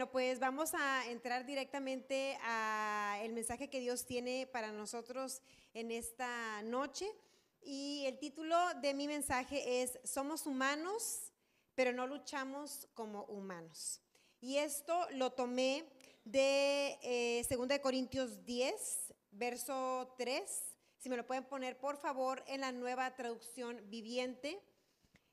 Bueno, pues vamos a entrar directamente a el mensaje que Dios tiene para nosotros en esta noche. Y el título de mi mensaje es Somos humanos, pero no luchamos como humanos. Y esto lo tomé de eh, 2 Corintios 10, verso 3. Si me lo pueden poner, por favor, en la nueva traducción viviente.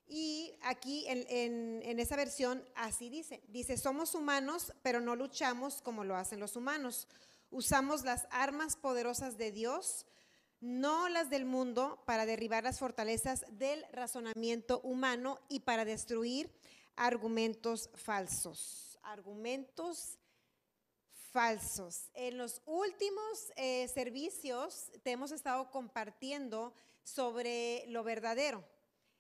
Y aquí en, esa versión así dice, dice, somos humanos, pero no luchamos como lo hacen los humanos. Usamos las armas poderosas de Dios, no las del mundo, para derribar las fortalezas del razonamiento humano y para destruir argumentos falsos. Argumentos falsos. En los últimos eh, servicios te hemos estado compartiendo sobre lo verdadero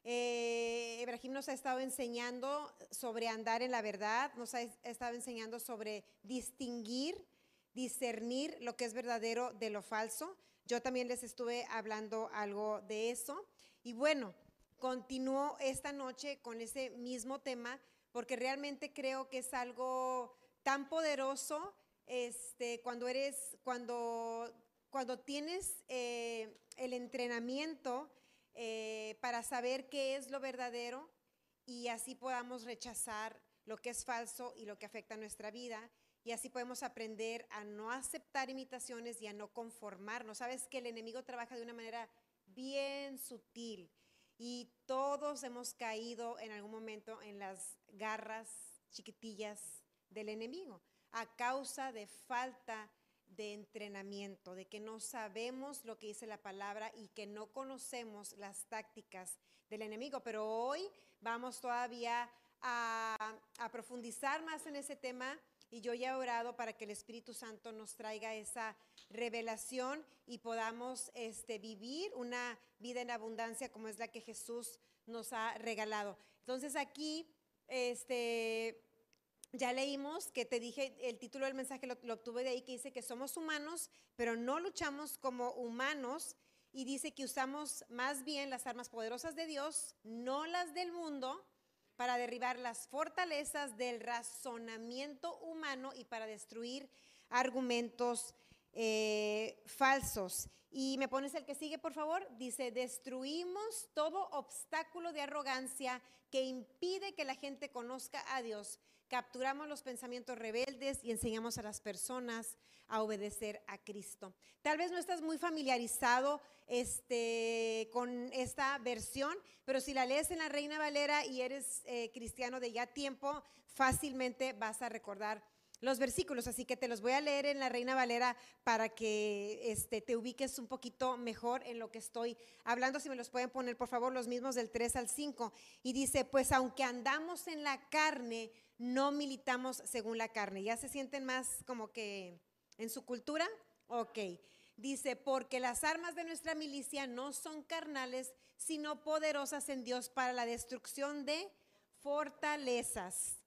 eh, Ibrahim nos ha estado enseñando sobre andar en la verdad, nos ha estado enseñando sobre distinguir, discernir lo que es verdadero de lo falso. Yo también les estuve hablando algo de eso. Y bueno, continúo esta noche con ese mismo tema porque realmente creo que es algo tan poderoso este, cuando eres, cuando, cuando tienes eh, el entrenamiento eh, para saber qué es lo verdadero y así podamos rechazar lo que es falso y lo que afecta a nuestra vida. Y así podemos aprender a no aceptar imitaciones y a no conformarnos. Sabes que el enemigo trabaja de una manera bien sutil y todos hemos caído en algún momento en las garras chiquitillas del enemigo a causa de falta de entrenamiento, de que no sabemos lo que dice la palabra y que no conocemos las tácticas del enemigo. Pero hoy vamos todavía a, profundizar más en ese tema y yo ya he orado para que el Espíritu Santo nos traiga esa revelación y podamos este, vivir una vida en abundancia como es la que Jesús nos ha regalado. Entonces aquí, este, ya leímos que te dije, el título del mensaje lo, obtuve de ahí, que dice que somos humanos, pero no luchamos como humanos. Y dice que usamos más bien las armas poderosas de Dios, no las del mundo, para derribar las fortalezas del razonamiento humano y para destruir argumentos eh, falsos. Y me pones el que sigue, por favor. Dice, destruimos todo obstáculo de arrogancia que impide que la gente conozca a Dios capturamos los pensamientos rebeldes y enseñamos a las personas a obedecer a Cristo. Tal vez no estás muy familiarizado este, con esta versión, pero si la lees en la Reina Valera y eres eh, cristiano de ya tiempo, fácilmente vas a recordar los versículos, así que te los voy a leer en la Reina Valera para que este, te ubiques un poquito mejor en lo que estoy hablando. Si me los pueden poner, por favor, los mismos del 3 al 5. Y dice, pues aunque andamos en la carne, no militamos según la carne. ¿Ya se sienten más como que en su cultura? Ok. Dice, porque las armas de nuestra milicia no son carnales, sino poderosas en Dios para la destrucción de fortalezas,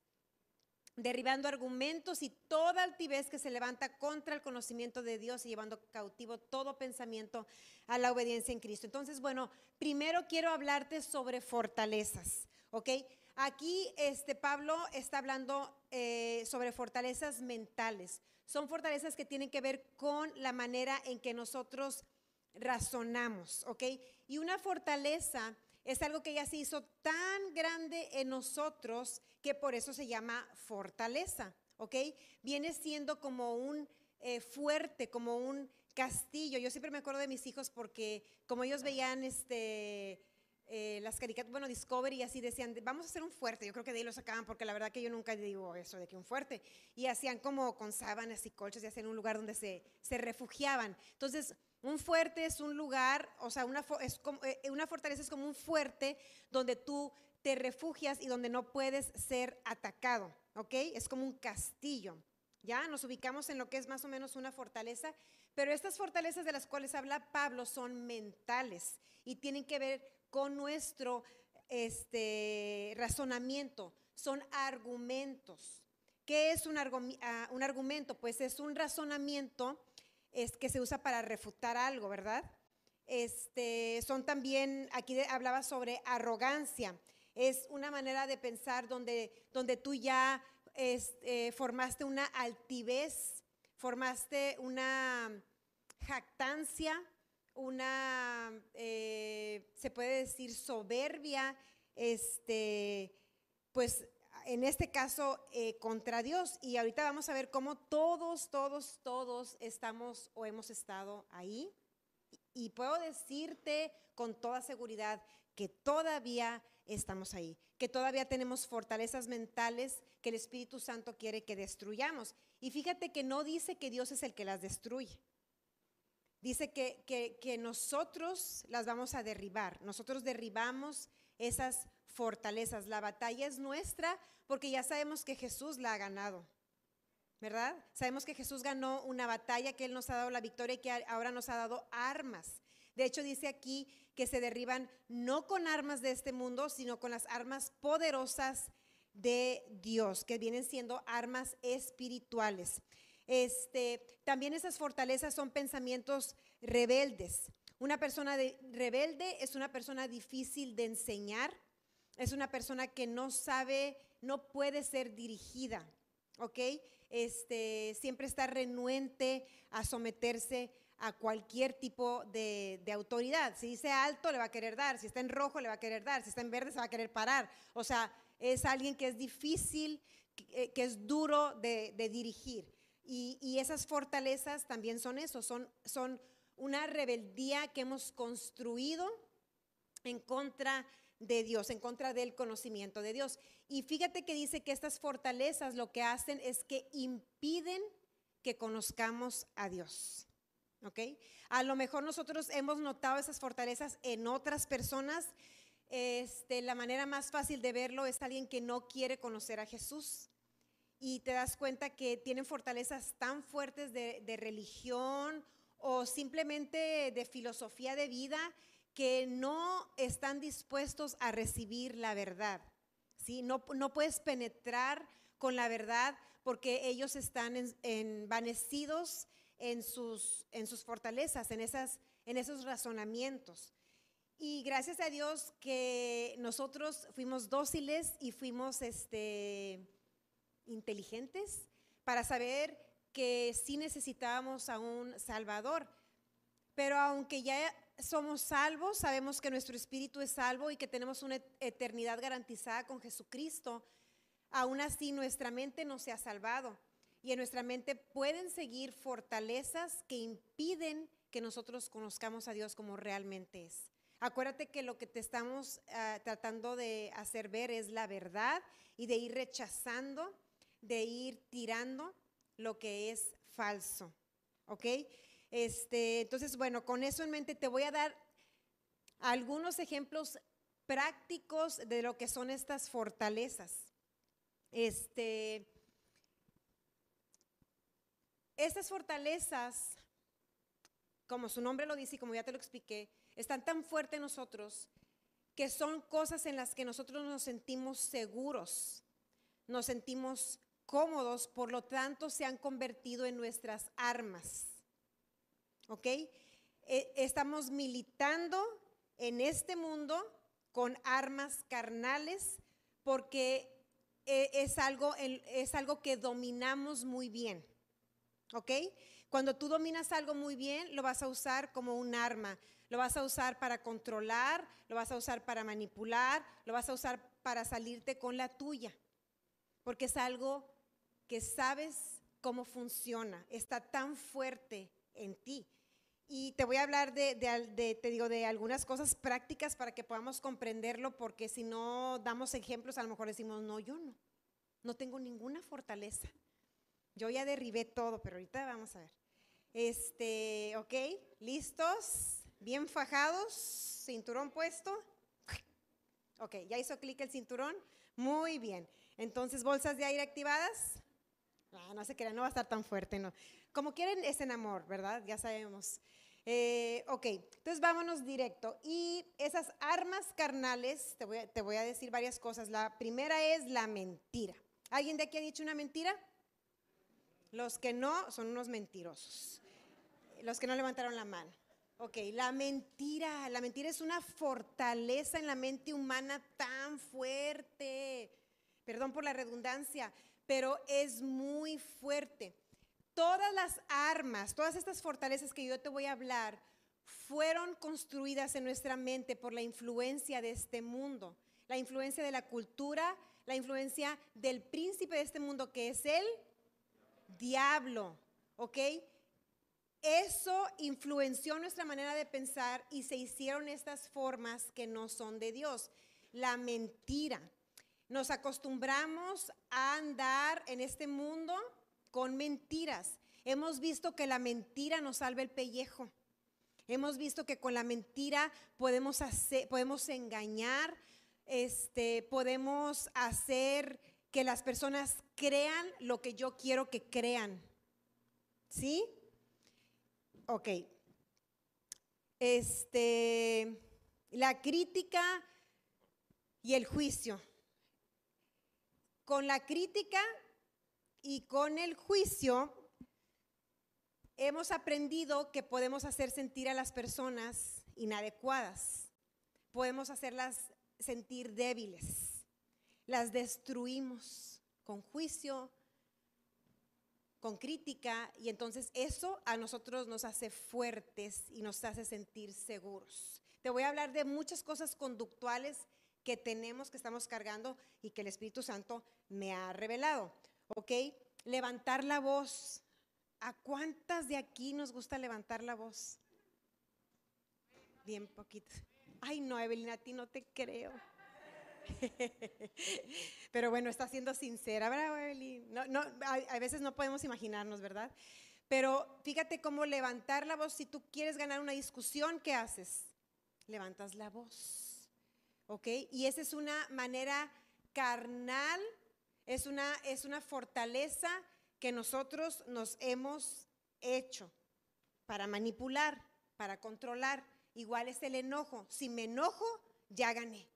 derribando argumentos y toda altivez que se levanta contra el conocimiento de Dios y llevando cautivo todo pensamiento a la obediencia en Cristo. Entonces, bueno, primero quiero hablarte sobre fortalezas, ¿ok? Aquí este, Pablo está hablando eh, sobre fortalezas mentales. Son fortalezas que tienen que ver con la manera en que nosotros razonamos, ¿ok? Y una fortaleza es algo que ya se hizo tan grande en nosotros que por eso se llama fortaleza, ¿ok? Viene siendo como un eh, fuerte, como un castillo. Yo siempre me acuerdo de mis hijos porque como ellos veían este eh, las caricaturas, bueno, Discovery así decían, vamos a hacer un fuerte. Yo creo que de ahí lo sacaban porque la verdad que yo nunca digo eso de que un fuerte. Y hacían como con sábanas y colchas y hacían un lugar donde se, se refugiaban. Entonces, un fuerte es un lugar, o sea, una, es como, eh, una fortaleza es como un fuerte donde tú te refugias y donde no puedes ser atacado, ¿ok? Es como un castillo. Ya nos ubicamos en lo que es más o menos una fortaleza, pero estas fortalezas de las cuales habla Pablo son mentales y tienen que ver con nuestro este, razonamiento. Son argumentos. ¿Qué es un, ah, un, argumento? Pues es un razonamiento es, que se usa para refutar algo, ¿verdad? Este, son también, aquí hablaba sobre arrogancia. Es una manera de pensar donde, donde tú ya es, eh, formaste una altivez, formaste una jactancia, una, eh, se puede decir, soberbia, este, pues en este caso eh, contra Dios. Y ahorita vamos a ver cómo todos, todos, todos estamos o hemos estado ahí. Y puedo decirte con toda seguridad que todavía estamos ahí, que todavía tenemos fortalezas mentales que el Espíritu Santo quiere que destruyamos. Y fíjate que no dice que Dios es el que las destruye. Dice que, que, nosotros las vamos a derribar. Nosotros derribamos esas fortalezas. La batalla es nuestra porque ya sabemos que Jesús la ha ganado. ¿Verdad? Sabemos que Jesús ganó una batalla, que Él nos ha dado la victoria y que ahora nos ha dado armas. De hecho, dice aquí que se derriban no con armas de este mundo, sino con las armas poderosas de Dios, que vienen siendo armas espirituales. Este, también esas fortalezas son pensamientos rebeldes. Una persona rebelde es una persona difícil de enseñar, es una persona que no sabe, no puede ser dirigida, ¿ok? Este, siempre está renuente a someterse a cualquier tipo de, autoridad. Si dice alto, le va a querer dar. Si está en rojo, le va a querer dar. Si está en verde, se va a querer parar. O sea, es alguien que es difícil, que, eh, es duro de dirigir. Y, esas fortalezas también son eso, son, son una rebeldía que hemos construido en contra de Dios, en contra del conocimiento de Dios. Y fíjate que dice que estas fortalezas lo que hacen es que impiden que conozcamos a Dios. ¿Ok? A lo mejor nosotros hemos notado esas fortalezas en otras personas. Este, la manera más fácil de verlo es alguien que no quiere conocer a Jesús. Y te das cuenta que tienen fortalezas tan fuertes de, religión o simplemente de filosofía de vida que no están dispuestos a recibir la verdad. ¿sí? No, no puedes penetrar con la verdad porque ellos están envanecidos en sus, en sus fortalezas, en, esas, en esos razonamientos. Y gracias a Dios que nosotros fuimos dóciles y fuimos este, inteligentes para saber que sí necesitábamos a un Salvador. Pero aunque ya somos salvos, sabemos que nuestro espíritu es salvo y que tenemos una eternidad garantizada con Jesucristo, aún así nuestra mente no se ha salvado y en nuestra mente pueden seguir fortalezas que impiden que nosotros conozcamos a Dios como realmente es. Acuérdate que lo que te estamos uh, tratando de hacer ver es la verdad y de ir rechazando, de ir tirando lo que es falso. ¿Ok? Este, entonces, bueno, con eso en mente te voy a dar algunos ejemplos prácticos de lo que son estas fortalezas. Este, estas fortalezas, como su nombre lo dice y como ya te lo expliqué, están tan fuertes en nosotros que son cosas en las que nosotros nos sentimos seguros, nos sentimos cómodos, por lo tanto se han convertido en nuestras armas. ¿Ok? E, estamos militando en este mundo con armas carnales porque e, es algo, es algo que dominamos muy bien. ¿Ok? Cuando tú dominas algo muy bien, lo vas a usar como un arma. Lo vas a usar para controlar, lo vas a usar para manipular, lo vas a usar para salirte con la tuya. Porque es algo que sabes cómo funciona, está tan fuerte en ti. Y te voy a hablar de, te digo, de algunas cosas prácticas para que podamos comprenderlo, porque si no damos ejemplos, a lo mejor decimos, no, yo no, no tengo ninguna fortaleza. Yo ya derribé todo, pero ahorita vamos a ver. Este, ok, listos, bien fajados, cinturón puesto. Ok, ya hizo clic el cinturón. Muy bien. Entonces, bolsas de aire activadas. Ah, no se crean, no va a estar tan fuerte, no. Como quieren, es en amor, ¿verdad? Ya sabemos. Eh, ok, entonces vámonos directo. Y esas armas carnales, te voy, a, te voy a decir varias cosas. La primera es la mentira. ¿Alguien de aquí ha dicho una mentira? Los que no son unos mentirosos. Los que no levantaron la mano. Ok, la mentira. La mentira es una fortaleza en la mente humana tan fuerte. Perdón por la redundancia, pero es muy fuerte. Todas las armas, todas estas fortalezas que yo te voy a hablar, fueron construidas en nuestra mente por la influencia de este mundo, la influencia de la cultura, la influencia del príncipe de este mundo que es el diablo, ¿ok? Eso influenció nuestra manera de pensar y se hicieron estas formas que no son de Dios. La mentira. Nos acostumbramos a andar en este mundo con mentiras. Hemos visto que la mentira nos salva el pellejo. Hemos visto que con la mentira podemos, hacer, podemos engañar, este, podemos hacer que las personas crean lo que yo quiero que crean. ¿Sí? Ok. Este, la crítica y el juicio. Con la crítica y con el juicio hemos aprendido que podemos hacer sentir a las personas inadecuadas. Podemos hacerlas sentir débiles. Las destruimos con juicio, con crítica y entonces eso a nosotros nos hace fuertes y nos hace sentir seguros. Te voy a hablar de muchas cosas conductuales que tenemos, que estamos cargando y que el Espíritu Santo me ha revelado. ¿Ok? Levantar la voz. ¿A cuántas de aquí nos gusta levantar la voz? Bien poquito. Ay, no, Evelina, a ti no te creo. Pero bueno, está siendo sincera, ¿verdad, No, no, a, veces no podemos imaginarnos, ¿verdad? Pero fíjate cómo levantar la voz, si tú quieres ganar una discusión, ¿qué haces? Levantas la voz, ¿ok? Y esa es una manera carnal, es una, es una fortaleza que nosotros nos hemos hecho para manipular, para controlar. Igual es el enojo. Si me enojo, ya gané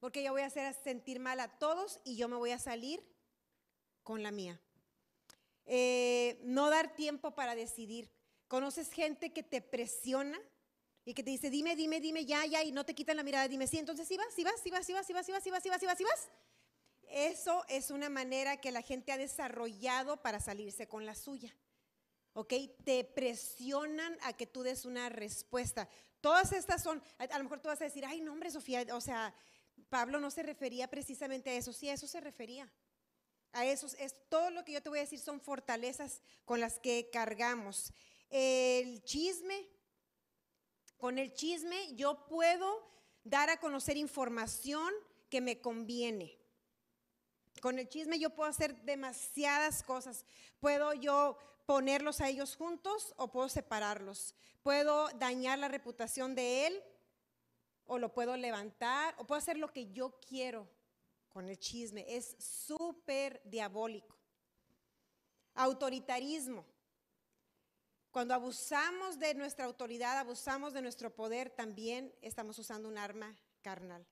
porque yo voy a hacer sentir mal a todos y yo me voy a salir con la mía. Eh, no dar tiempo para decidir. ¿Conoces gente que te presiona y que te dice, dime, dime, dime, ya, ya, y no te quitan la mirada, dime, sí, entonces sí vas, sí vas, sí vas, sí vas, sí vas, sí vas, sí vas, sí vas, sí vas, sí vas? Eso es una manera que la gente ha desarrollado para salirse con la suya. ¿Ok? Te presionan a que tú des una respuesta. Todas estas son, a, lo mejor tú vas a decir, ay, no, hombre, Sofía, o sea, Pablo no se refería precisamente a eso, sí, a eso se refería. A eso es todo lo que yo te voy a decir son fortalezas con las que cargamos. El chisme, con el chisme yo puedo dar a conocer información que me conviene. Con el chisme yo puedo hacer demasiadas cosas. Puedo yo ponerlos a ellos juntos o puedo separarlos. Puedo dañar la reputación de él o lo puedo levantar, o puedo hacer lo que yo quiero con el chisme. Es súper diabólico. Autoritarismo. Cuando abusamos de nuestra autoridad, abusamos de nuestro poder, también estamos usando un arma carnal.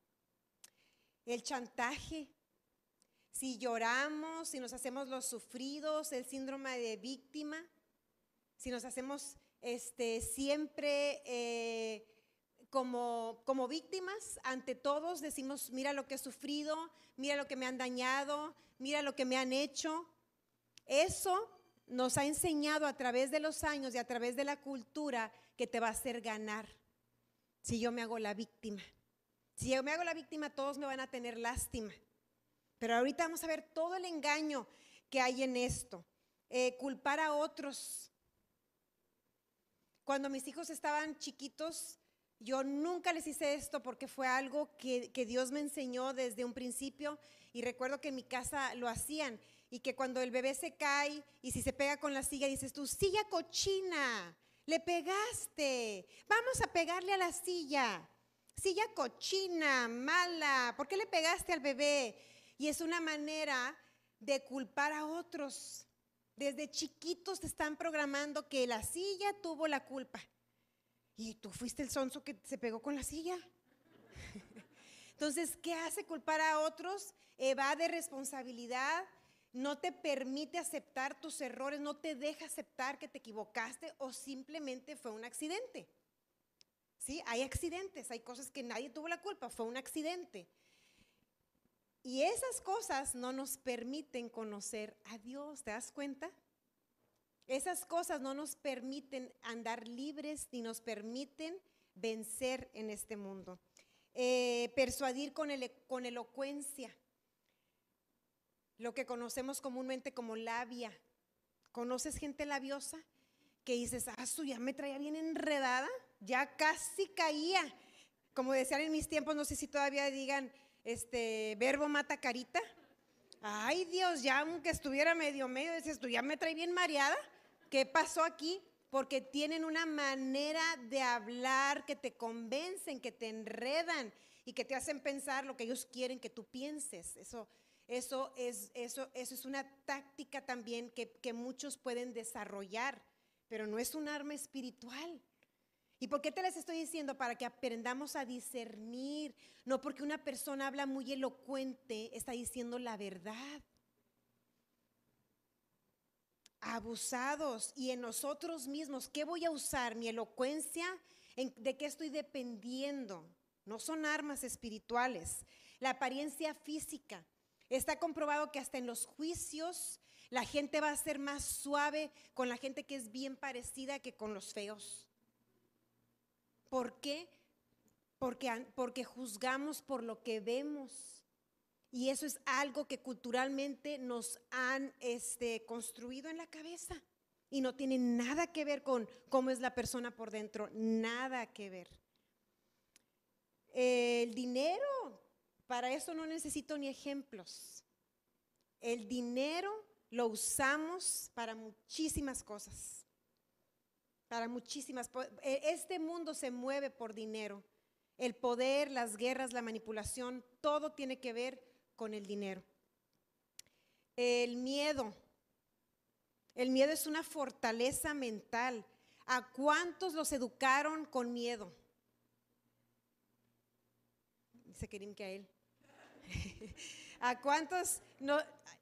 El chantaje. Si lloramos, si nos hacemos los sufridos, el síndrome de víctima, si nos hacemos este, siempre eh, como, como víctimas ante todos decimos, mira lo que he sufrido, mira lo que me han dañado, mira lo que me han hecho. Eso nos ha enseñado a través de los años y a través de la cultura que te va a hacer ganar si yo me hago la víctima. Si yo me hago la víctima, todos me van a tener lástima. Pero ahorita vamos a ver todo el engaño que hay en esto. Eh, culpar a otros. Cuando mis hijos estaban chiquitos, yo nunca les hice esto porque fue algo que, Dios me enseñó desde un principio y recuerdo que en mi casa lo hacían y que cuando el bebé se cae y si se pega con la silla dices tú, silla cochina, le pegaste, vamos a pegarle a la silla, silla cochina, mala, ¿por qué le pegaste al bebé? Y es una manera de culpar a otros. Desde chiquitos te están programando que la silla tuvo la culpa. Y tú fuiste el sonso que se pegó con la silla. Entonces, ¿qué hace culpar a otros? Evade responsabilidad, no te permite aceptar tus errores, no te deja aceptar que te equivocaste o simplemente fue un accidente. ¿Sí? Hay accidentes, hay cosas que nadie tuvo la culpa, fue un accidente. Y esas cosas no nos permiten conocer a Dios, ¿te das cuenta? Esas cosas no nos permiten andar libres ni nos permiten vencer en este mundo. Eh, persuadir con, con elocuencia, lo que conocemos comúnmente como labia. ¿Conoces gente labiosa? Que dices, ah, su ya me traía bien enredada, ya casi caía. Como decían en mis tiempos, no sé si todavía digan, este, verbo mata carita. Ay Dios, ya aunque estuviera medio medio, dices, tú ya me trae bien mareada. ¿Qué pasó aquí? Porque tienen una manera de hablar que te convencen, que te enredan y que te hacen pensar lo que ellos quieren que tú pienses. Eso, eso, es, eso, eso es una táctica también que, muchos pueden desarrollar, pero no es un arma espiritual. ¿Y por qué te les estoy diciendo? Para que aprendamos a discernir. No porque una persona habla muy elocuente, está diciendo la verdad. Abusados y en nosotros mismos, ¿qué voy a usar? ¿Mi elocuencia? ¿De qué estoy dependiendo? No son armas espirituales. La apariencia física. Está comprobado que hasta en los juicios la gente va a ser más suave con la gente que es bien parecida que con los feos. ¿Por qué? Porque, porque juzgamos por lo que vemos. Y eso es algo que culturalmente nos han este, construido en la cabeza. Y no tiene nada que ver con cómo es la persona por dentro. Nada que ver. El dinero para eso no necesito ni ejemplos. El dinero lo usamos para muchísimas cosas. Para muchísimas. E, este mundo se mueve por dinero. El poder, las guerras, la manipulación, todo tiene que ver con el dinero. El miedo. El miedo es una fortaleza mental. ¿A cuántos los educaron con miedo? Dice Kerim que a él. ¿A cuántos no?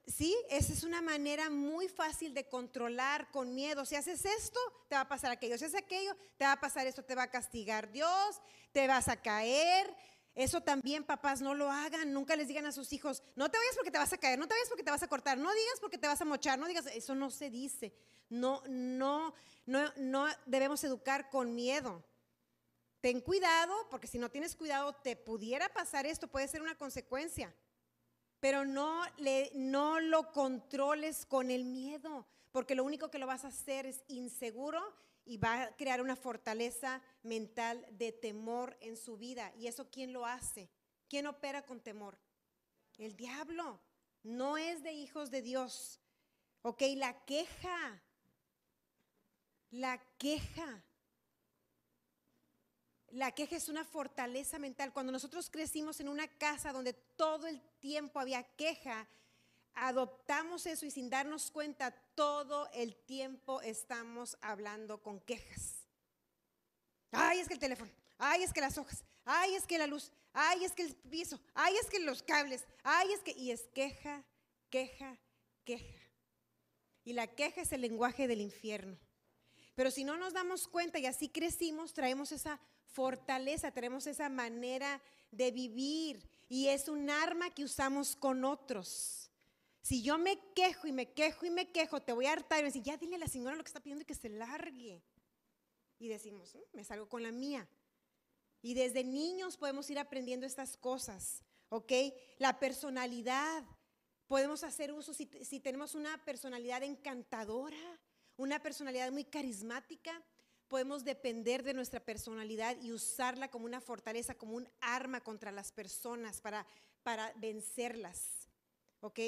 Sí, esa es una manera muy fácil de controlar con miedo. Si haces esto, te va a pasar aquello. Si haces aquello, te va a pasar esto, te va a castigar Dios, te vas a caer. Eso también, papás, no lo hagan. Nunca les digan a sus hijos, no te vayas porque te vas a caer, no te vayas porque te vas a cortar, no digas porque te vas a mochar, no digas, eso no se dice. No, no, no, no debemos educar con miedo. Ten cuidado, porque si no tienes cuidado, te pudiera pasar esto, puede ser una consecuencia. Pero no, le, no lo controles con el miedo, porque lo único que lo vas a hacer es inseguro y va a crear una fortaleza mental de temor en su vida. ¿Y eso quién lo hace? ¿Quién opera con temor? El diablo. No es de hijos de Dios. Ok, la queja. La queja. La queja es una fortaleza mental. Cuando nosotros crecimos en una casa donde todo el tiempo había queja, adoptamos eso y sin darnos cuenta, todo el tiempo estamos hablando con quejas. Ay, es que el teléfono, ay, es que las hojas, ay, es que la luz, ay, es que el piso, ay, es que los cables, ay, es que... Y es queja, queja, queja. Y la queja es el lenguaje del infierno. Pero si no nos damos cuenta y así crecimos, traemos esa fortaleza, tenemos esa manera de vivir y es un arma que usamos con otros. Si yo me quejo y me quejo y me quejo, te voy a hartar y me decir, ya dile a la señora lo que está pidiendo y que se largue. Y decimos, mm, me salgo con la mía. Y desde niños podemos ir aprendiendo estas cosas, ¿ok? La personalidad. Podemos hacer uso si, si tenemos una personalidad encantadora, una personalidad muy carismática, podemos depender de nuestra personalidad y usarla como una fortaleza, como un arma contra las personas para, para vencerlas. ¿Ok?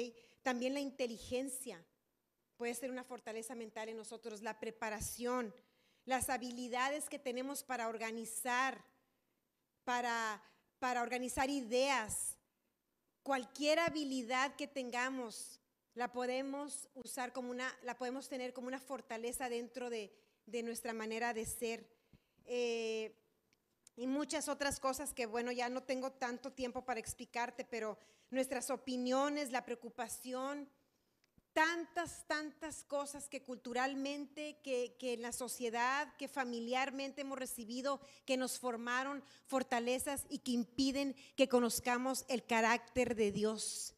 También la inteligencia puede ser una fortaleza mental en nosotros, la preparación, las habilidades que tenemos para organizar, para, para organizar ideas, cualquier habilidad que tengamos, la podemos usar como una, la podemos tener como una fortaleza dentro de, de nuestra manera de ser. Eh, y muchas otras cosas que, bueno, ya no tengo tanto tiempo para explicarte, pero nuestras opiniones, la preocupación, tantas, tantas cosas que culturalmente, que, que, en la sociedad, que familiarmente hemos recibido, que nos formaron fortalezas y que impiden que conozcamos el carácter de Dios.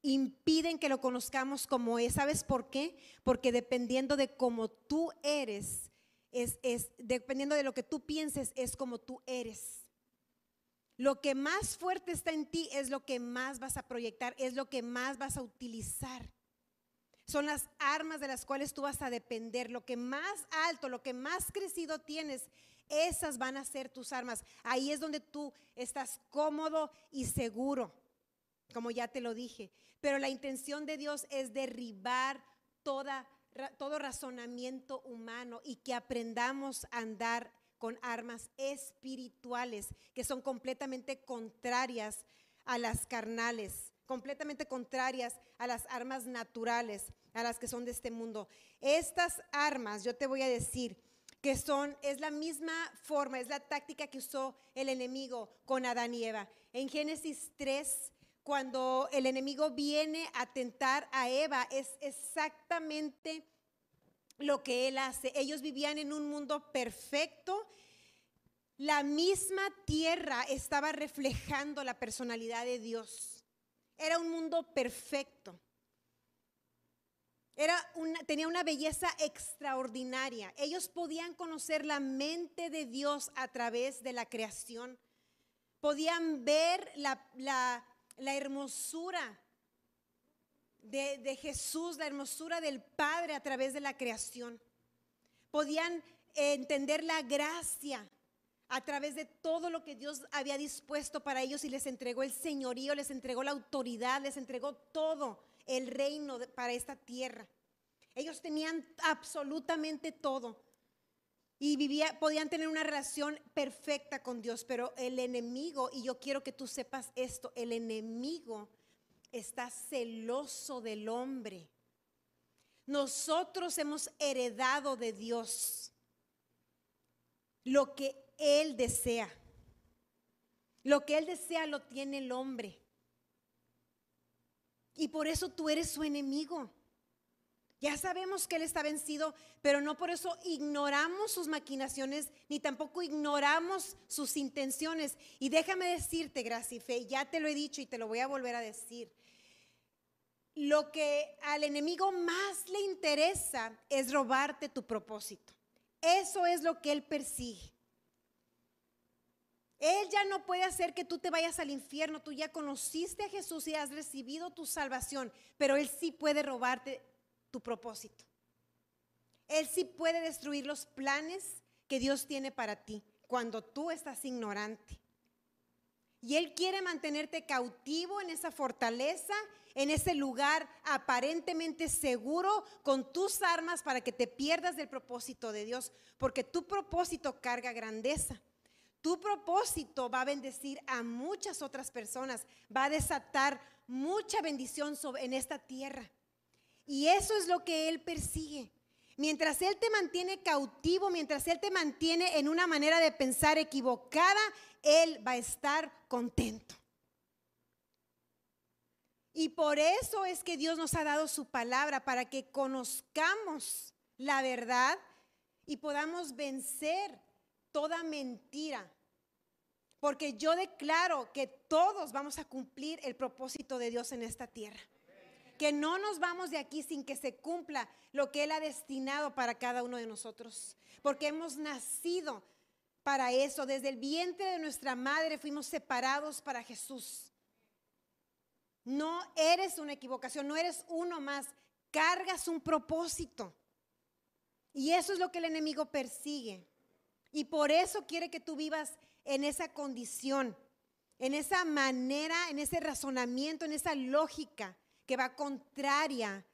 Impiden que lo conozcamos como es. ¿Sabes por qué? Porque dependiendo de cómo tú eres, es, es dependiendo de lo que tú pienses, es como tú eres. Lo que más fuerte está en ti es lo que más vas a proyectar, es lo que más vas a utilizar. Son las armas de las cuales tú vas a depender. Lo que más alto, lo que más crecido tienes, esas van a ser tus armas. Ahí es donde tú estás cómodo y seguro, como ya te lo dije. Pero la intención de Dios es derribar toda, todo razonamiento humano y que aprendamos a andar con armas espirituales que son completamente contrarias a las carnales, completamente contrarias a las armas naturales, a las que son de este mundo. Estas armas, yo te voy a decir, que son, es la misma forma, es la táctica que usó el enemigo con Adán y Eva. En Génesis 3, cuando el enemigo viene a tentar a Eva, es exactamente lo que él hace. Ellos vivían en un mundo perfecto. La misma tierra estaba reflejando la personalidad de Dios. Era un mundo perfecto. Era una, tenía una belleza extraordinaria. Ellos podían conocer la mente de Dios a través de la creación. Podían ver la, la, la hermosura de, Jesús, la hermosura del Padre a través de la creación. Podían entender la gracia a través de todo lo que Dios había dispuesto para ellos y les entregó el señorío, les entregó la autoridad, les entregó todo el reino para esta tierra. Ellos tenían absolutamente todo y vivía, podían tener una relación perfecta con Dios, pero el enemigo, y yo quiero que tú sepas esto, el enemigo está celoso del hombre. Nosotros hemos heredado de Dios lo que Él desea. Lo que Él desea lo tiene el hombre. Y por eso tú eres su enemigo. Ya sabemos que Él está vencido, pero no por eso ignoramos sus maquinaciones, ni tampoco ignoramos sus intenciones. Y déjame decirte, Gracia y Fe, ya te lo he dicho y te lo voy a volver a decir lo que al enemigo más le interesa es robarte tu propósito. Eso es lo que él persigue. Él ya no puede hacer que tú te vayas al infierno. Tú ya conociste a Jesús y has recibido tu salvación, pero Él sí puede robarte tu propósito. Él sí puede destruir los planes que Dios tiene para ti cuando tú estás ignorante. Y Él quiere mantenerte cautivo en esa fortaleza en ese lugar aparentemente seguro con tus armas para que te pierdas del propósito de Dios, porque tu propósito carga grandeza. Tu propósito va a bendecir a muchas otras personas, va a desatar mucha bendición en esta tierra. Y eso es lo que Él persigue. Mientras Él te mantiene cautivo, mientras Él te mantiene en una manera de pensar equivocada, Él va a estar contento. Y por eso es que Dios nos ha dado su palabra, para que conozcamos la verdad y podamos vencer toda mentira. Porque yo declaro que todos vamos a cumplir el propósito de Dios en esta tierra. Que no nos vamos de aquí sin que se cumpla lo que Él ha destinado para cada uno de nosotros. Porque hemos nacido para eso. Desde el vientre de nuestra madre fuimos separados para Jesús. No eres una equivocación, no eres uno más, cargas un propósito. Y eso es lo que el enemigo persigue. Y por eso quiere que tú vivas en esa condición, en esa manera, en ese razonamiento, en esa lógica que va contraria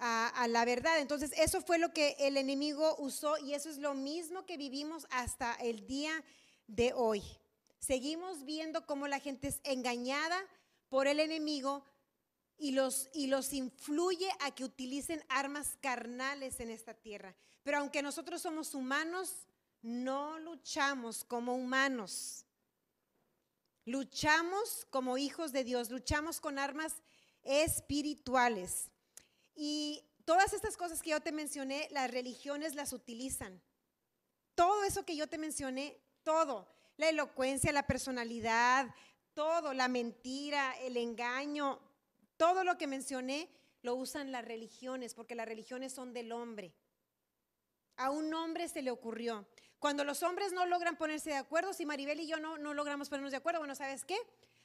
a, la verdad. Entonces, eso fue lo que el enemigo usó y eso es lo mismo que vivimos hasta el día de hoy. Seguimos viendo cómo la gente es engañada por el enemigo y los, y los influye a que utilicen armas carnales en esta tierra. Pero aunque nosotros somos humanos, no luchamos como humanos. Luchamos como hijos de Dios, luchamos con armas espirituales. Y todas estas cosas que yo te mencioné, las religiones las utilizan. Todo eso que yo te mencioné, todo, la elocuencia, la personalidad, todo, la mentira, el engaño, todo lo que mencioné, lo usan las religiones, porque las religiones son del hombre. A un hombre se le ocurrió. Cuando los hombres no logran ponerse de acuerdo, si Maribel y yo no, no logramos ponernos de acuerdo, bueno, ¿sabes qué?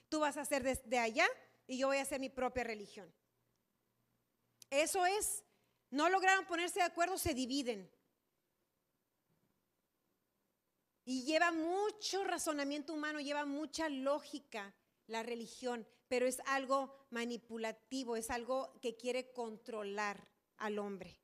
Tú vas a hacer desde allá y yo voy a hacer mi propia religión. Eso es, no lograron ponerse de acuerdo, se dividen. Y lleva mucho razonamiento humano, lleva mucha lógica la religión, pero es algo manipulativo, es algo que quiere controlar al hombre.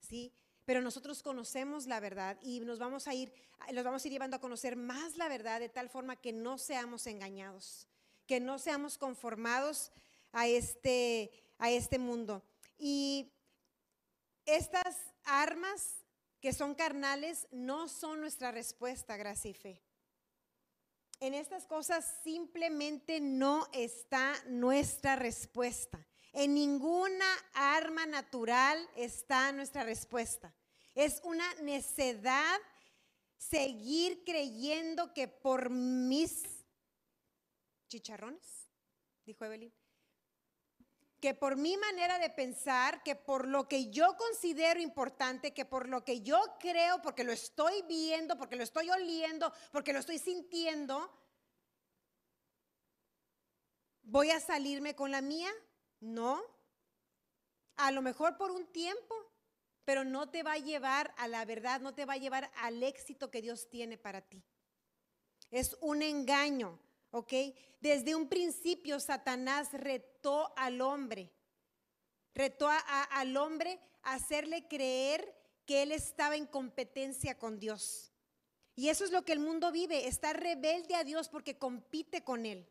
¿Sí? Pero nosotros conocemos la verdad y nos vamos a ir los vamos a ir llevando a conocer más la verdad de tal forma que no seamos engañados, que no seamos conformados a este a este mundo. Y estas armas que son carnales no son nuestra respuesta, gracia y fe. En estas cosas simplemente no está nuestra respuesta. En ninguna arma natural está nuestra respuesta. Es una necedad seguir creyendo que por mis chicharrones, dijo Evelyn, que por mi manera de pensar, que por lo que yo considero importante, que por lo que yo creo, porque lo estoy viendo, porque lo estoy oliendo, porque lo estoy sintiendo, ¿voy a salirme con la mía? No. A lo mejor por un tiempo, pero no te va a llevar a la verdad, no te va a llevar al éxito que Dios tiene para ti. Es un engaño. ¿Ok? Desde un principio Satanás retó al hombre, retó al hombre a hacerle creer que él estaba en competencia con Dios. Y eso es lo que el mundo vive, está rebelde a Dios porque compite con él.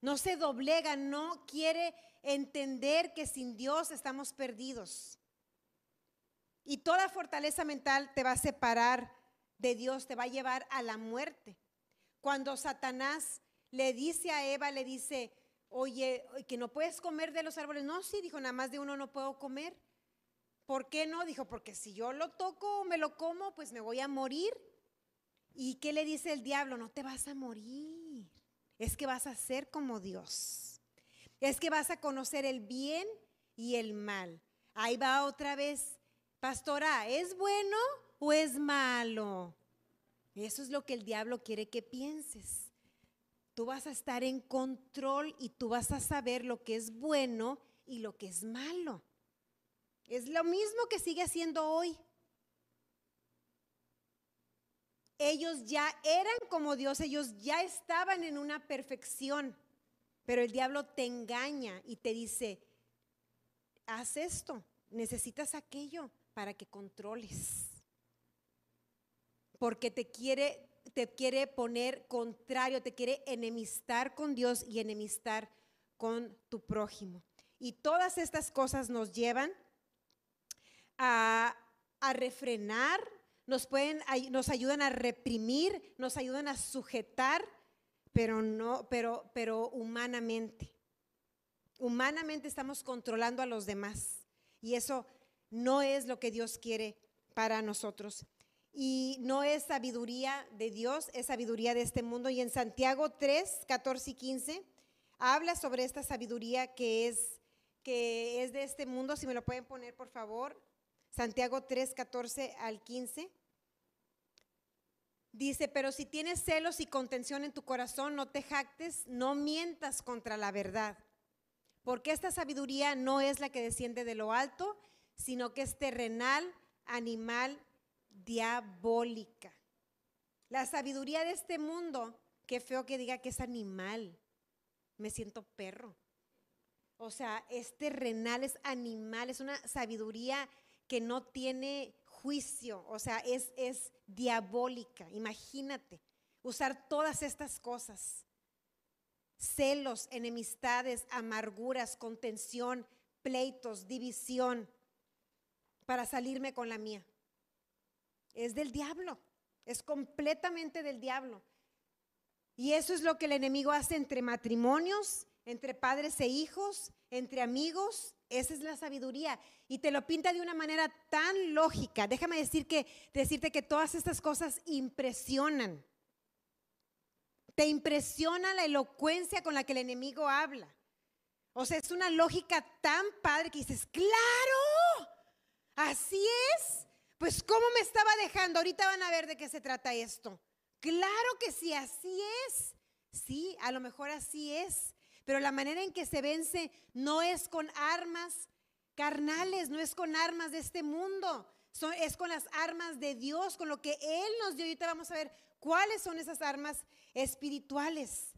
No se doblega, no quiere entender que sin Dios estamos perdidos. Y toda fortaleza mental te va a separar de Dios, te va a llevar a la muerte. Cuando Satanás le dice a Eva, le dice, oye, que no puedes comer de los árboles. No, sí, dijo, nada más de uno no puedo comer. ¿Por qué no? Dijo, porque si yo lo toco o me lo como, pues me voy a morir. ¿Y qué le dice el diablo? No te vas a morir. Es que vas a ser como Dios. Es que vas a conocer el bien y el mal. Ahí va otra vez. Pastora, ¿es bueno o es malo? Eso es lo que el diablo quiere que pienses. Tú vas a estar en control y tú vas a saber lo que es bueno y lo que es malo. Es lo mismo que sigue haciendo hoy. Ellos ya eran como Dios, ellos ya estaban en una perfección, pero el diablo te engaña y te dice, haz esto, necesitas aquello para que controles porque te quiere, te quiere poner contrario, te quiere enemistar con Dios y enemistar con tu prójimo. Y todas estas cosas nos llevan a, refrenar, nos, pueden, nos ayudan a reprimir, nos ayudan a sujetar, pero no, pero, pero humanamente. Humanamente estamos controlando a los demás. Y eso no es lo que Dios quiere para nosotros y no es sabiduría de Dios, es sabiduría de este mundo. Y en Santiago 3, 14 y 15 habla sobre esta sabiduría que es, que es de este mundo. Si me lo pueden poner, por favor. Santiago 3, 14 al 15. Dice, pero si tienes celos y contención en tu corazón, no te jactes, no mientas contra la verdad. Porque esta sabiduría no es la que desciende de lo alto, sino que es terrenal, animal diabólica. La sabiduría de este mundo, qué feo que diga que es animal. Me siento perro. O sea, es terrenal, es animal, es una sabiduría que no tiene juicio, o sea, es, es diabólica. Imagínate usar todas estas cosas. Celos, enemistades, amarguras, contención, pleitos, división, para salirme con la mía es del diablo, es completamente del diablo. Y eso es lo que el enemigo hace entre matrimonios, entre padres e hijos, entre amigos, Esa es la sabiduría. Y te lo pinta de una manera tan lógica. Déjame decirte que todas estas cosas impresionan. Te impresiona la elocuencia con la que el enemigo habla. O sea, es una lógica tan padre que dices, claro, así es. Pues ¿cómo me estaba dejando? Ahorita van a ver de qué se trata esto. Claro que sí, así es. Sí, a lo mejor así es. Pero la manera en que se vence no es con armas carnales, no es con armas de este mundo, es con las armas de Dios, con lo que Él nos dio. Ahorita vamos a ver cuáles son esas armas espirituales.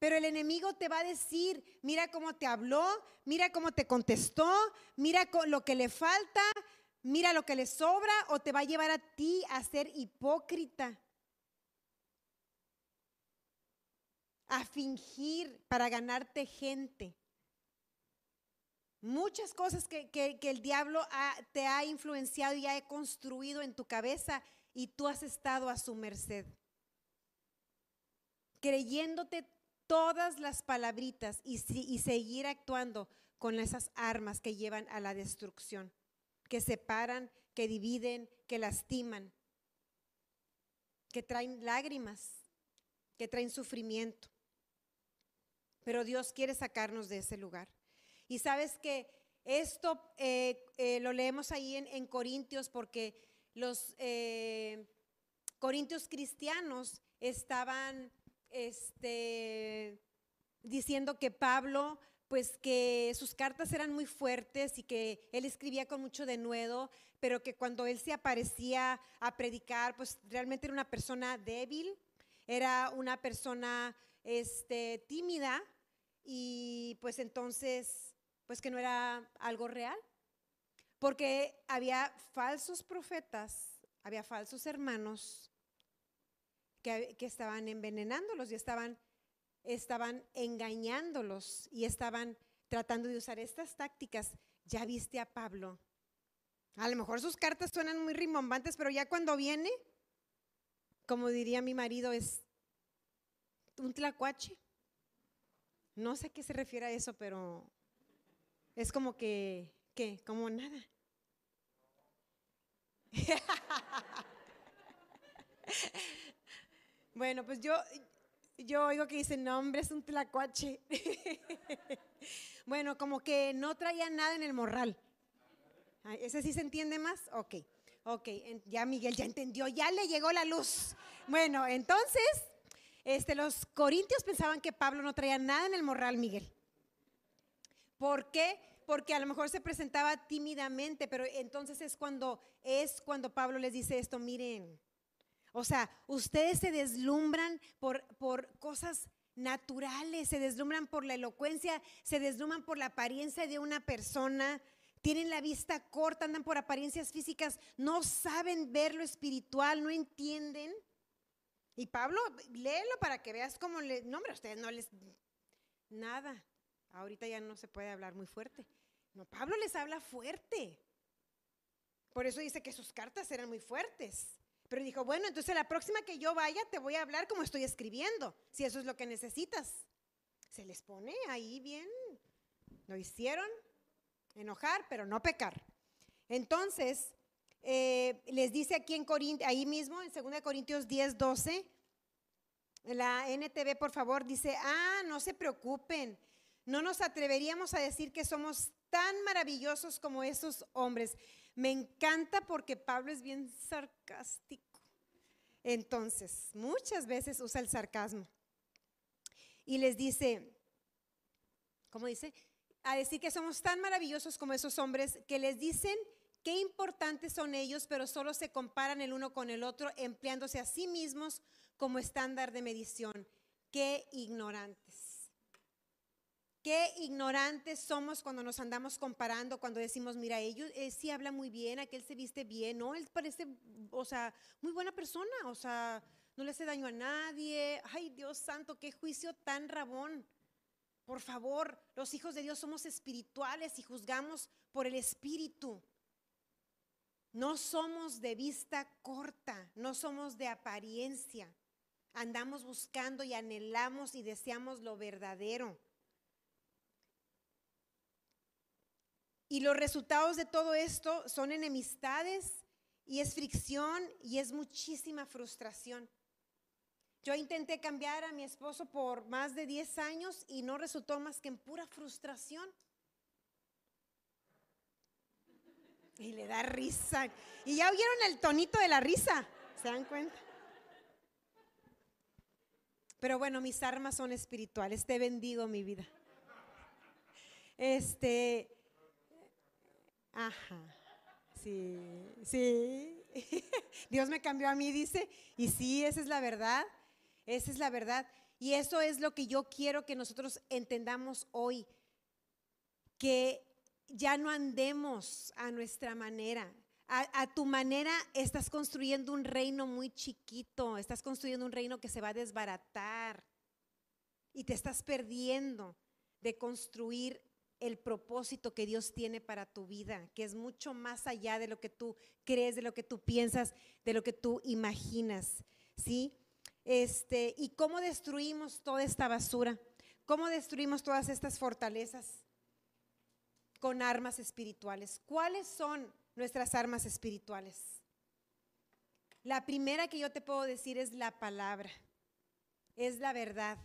Pero el enemigo te va a decir, mira cómo te habló, mira cómo te contestó, mira lo que le falta, mira lo que le sobra, o te va a llevar a ti a ser hipócrita. A fingir para ganarte gente. Muchas cosas que, el diablo te ha influenciado y ha construido en tu cabeza y tú has estado a su merced. Creyéndote todas las palabritas y, y seguir actuando con esas armas que llevan a la destrucción, que separan, que dividen, que lastiman, que traen lágrimas, que traen sufrimiento. Pero Dios quiere sacarnos de ese lugar. Y sabes que esto eh, eh, lo leemos ahí en, Corintios porque los eh, corintios cristianos estaban este, diciendo que Pablo, pues que sus cartas eran muy fuertes y que él escribía con mucho denuedo, pero que cuando él se aparecía a predicar, pues realmente era una persona débil, era una persona este, tímida y pues entonces, pues que no era algo real, porque había falsos profetas, había falsos hermanos que, estaban envenenándolos y estaban, estaban engañándolos y estaban tratando de usar estas tácticas. Ya viste a Pablo. A lo mejor sus cartas suenan muy rimbombantes, pero ya cuando viene, como diría mi marido, es un tlacuache. No sé a qué se refiere a eso, pero es como que, ¿qué? Como nada. Bueno, pues yo, yo oigo que dicen, no, hombre, es un tlacuache. bueno, como que no traía nada en el morral. ¿Ese sí se entiende más? Ok, ok, ya Miguel ya entendió, ya le llegó la luz. Bueno, entonces, este, los corintios pensaban que Pablo no traía nada en el morral, Miguel. ¿Por qué? Porque a lo mejor se presentaba tímidamente, pero entonces es cuando, es cuando Pablo les dice esto, miren, o sea, ustedes se deslumbran por, por cosas naturales, se deslumbran por la elocuencia, se deslumbran por la apariencia de una persona, tienen la vista corta, andan por apariencias físicas, no saben ver lo espiritual, no entienden. Y Pablo, léelo para que veas cómo le, no, hombre, ustedes no les, nada, ahorita ya no se puede hablar muy fuerte. No, Pablo les habla fuerte. Por eso dice que sus cartas eran muy fuertes. Pero dijo, bueno, entonces la próxima que yo vaya te voy a hablar como estoy escribiendo, si eso es lo que necesitas. Se les pone ahí bien. Lo hicieron enojar, pero no pecar. Entonces, eh, les dice aquí en Corintios, ahí mismo, en 2 Corintios 10, 12, la NTV, por favor, dice, ah, no se preocupen, no nos atreveríamos a decir que somos tan maravillosos como esos hombres. Me encanta porque Pablo es bien sarcástico. Entonces, muchas veces usa el sarcasmo. Y les dice, ¿cómo dice? A decir que somos tan maravillosos como esos hombres que les dicen qué importantes son ellos, pero solo se comparan el uno con el otro, empleándose a sí mismos como estándar de medición. Qué ignorantes. Qué ignorantes somos cuando nos andamos comparando, cuando decimos, mira, ellos eh, sí habla muy bien, aquel se viste bien, ¿no? Él parece, o sea, muy buena persona, o sea, no le hace daño a nadie. Ay, Dios santo, qué juicio tan rabón. Por favor, los hijos de Dios somos espirituales y juzgamos por el espíritu. No somos de vista corta, no somos de apariencia. Andamos buscando y anhelamos y deseamos lo verdadero. Y los resultados de todo esto son enemistades y es fricción y es muchísima frustración. Yo intenté cambiar a mi esposo por más de 10 años y no resultó más que en pura frustración. Y le da risa. Y ya oyeron el tonito de la risa. ¿Se dan cuenta? Pero bueno, mis armas son espirituales. Te bendigo mi vida. Este. Ajá. Sí, sí. Dios me cambió a mí, dice. Y sí, esa es la verdad. Esa es la verdad. Y eso es lo que yo quiero que nosotros entendamos hoy. Que ya no andemos a nuestra manera. A, tu manera estás construyendo un reino muy chiquito, estás construyendo un reino que se va a desbaratar y te estás perdiendo de construir el propósito que Dios tiene para tu vida, que es mucho más allá de lo que tú crees, de lo que tú piensas, de lo que tú imaginas, ¿sí? Este, y cómo destruimos toda esta basura, cómo destruimos todas estas fortalezas con armas espirituales. ¿Cuáles son nuestras armas espirituales? La primera que yo te puedo decir es la palabra, es la verdad.